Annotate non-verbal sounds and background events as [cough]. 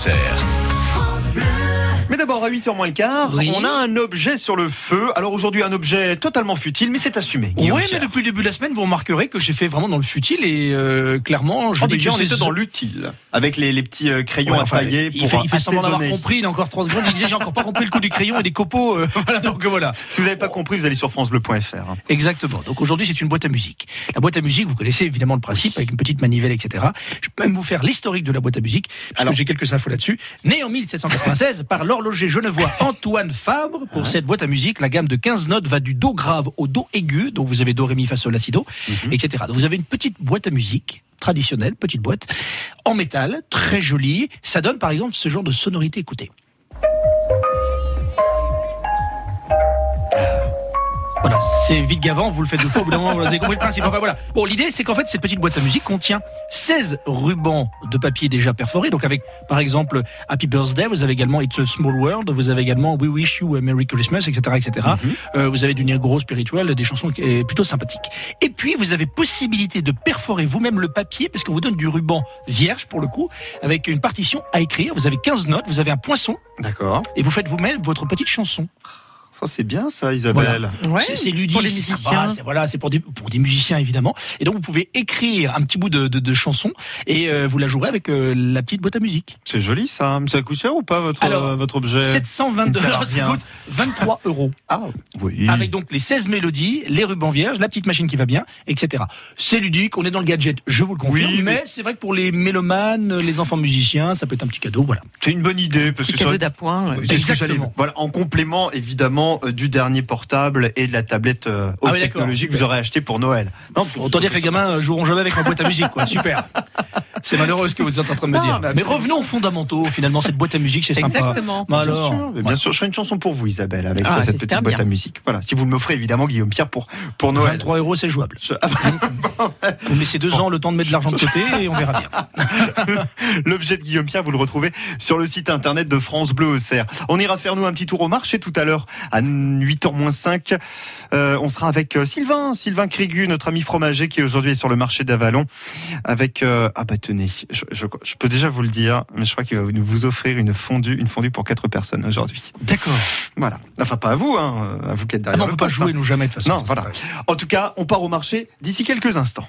Auxerre. D'abord, à 8h moins le quart, Oui. on a un objet sur le feu. Alors aujourd'hui, un objet totalement futile, mais c'est assumé. Oui, mais Pierre. depuis le début de la semaine, vous remarquerez que j'ai fait vraiment dans le futile et euh, clairement, je Oh, déjà, on était dans l'utile, avec les, les petits euh, crayons Ouais, à enfin, tailler il pour fait, il fait semblant d'avoir compris, il a encore 3 secondes, il disait j'ai encore pas compris le coup du crayon et des copeaux. euh, [laughs] voilà, donc voilà. Si vous n'avez pas compris, vous allez sur francebleu.fr. Exactement. Donc aujourd'hui, c'est une boîte à musique. La boîte à musique, vous connaissez évidemment le principe avec une petite manivelle, etc. Je peux même vous faire l'historique de la boîte à musique, parce Alors. que j'ai quelques infos là-dessus. Née en 1796 par l'horloger genevois [laughs] Antoine Fabre, pour cette boîte à musique, la gamme de 15 notes va du do grave au do aigu, donc vous avez do, ré, mi, fa, sol, la, si, do, etc. Donc vous avez une petite boîte à musique traditionnelle, petite boîte, en métal, très jolie. Ça donne par exemple ce genre de sonorité, écoutez. Voilà, c'est vite gavant, vous le faites deux fois, au bout d'un moment, vous avez compris le principe. Enfin voilà. Bon, l'idée, c'est qu'en fait, cette petite boîte à musique contient 16 rubans de papier déjà perforés. Donc avec, par exemple, Happy Birthday, vous avez également It's a Small World, vous avez également We Wish You a Merry Christmas, etc., etc. Euh, vous avez du Negro spirituel, des chansons plutôt sympathiques. Et puis, vous avez possibilité de perforer vous-même le papier, parce qu'on vous donne du ruban vierge, pour le coup, avec une partition à écrire. Vous avez 15 notes, vous avez un poinçon, D'accord. et vous faites vous-même votre petite chanson. Ça, c'est bien, ça, Isabelle. Ouais, C'est- ludique, pour les c'est musiciens. sympa, c'est voilà, c'est pour des pour des musiciens évidemment. Et donc vous pouvez écrire un petit bout de, de, de chanson et euh, vous la jouerez avec euh, la petite boîte à musique. C'est joli, ça. Ça coûte cher ou pas, votre, Alors, euh, votre objet 722 il me fait euros, ça coûte 23 euros. Ah, oui. Avec donc les 16 mélodies, les rubans vierges, la petite machine qui va bien, etc. C'est ludique, on est dans le gadget, je vous le confirme. Oui, mais, mais- c'est vrai que pour les mélomanes, les enfants musiciens, ça peut être un petit cadeau, voilà. C'est une bonne idée, parce Petit que cadeau ça- d'appoint. ouais. Voilà, en complément évidemment euh, du dernier portable et de la tablette euh, haute Ah oui, d'accord, technologie que vous aurez acheté pour Noël. Non, Autant dire que les gamins euh, joueront jamais avec ma boîte à musique, quoi. [laughs] Super. C'est malheureux ce que vous êtes en train de me Non, dire. mais Mais revenons aux fondamentaux. Finalement, cette boîte à musique, c'est sympa. Exactement. Bah Bien alors, sûr, mais bien sûr, je ferai une chanson pour vous, Isabelle, avec Ah, cette petite boîte bien. à musique. Voilà, si vous me l'offrez évidemment, Guillaume Pierre, pour, pour Noël. 23 euros, c'est jouable. Je- Ah, Vous me laissez deux ans le temps de mettre de l'argent de côté et on verra bien. [laughs] L'objet de Guillaume Pierre, vous le retrouvez sur le site internet de France Bleu Auxerre. On ira faire nous un petit tour au marché tout à l'heure à 8h moins 5. Euh, on sera avec euh, Sylvain, Sylvain Crégu, notre ami fromager qui aujourd'hui est sur le marché d'Avalon avec euh, ah bah tenez, je, je, je peux déjà vous le dire, mais je crois qu'il va vous- offrir une fondue, une fondue pour quatre personnes aujourd'hui. D'accord. Voilà. Enfin pas à vous hein, à vous qui êtes Ah derrière non, on le peut pas jouer, hein. nous, jamais, de toute façon. Non, voilà. En tout cas, on part au marché d'ici quelques instants.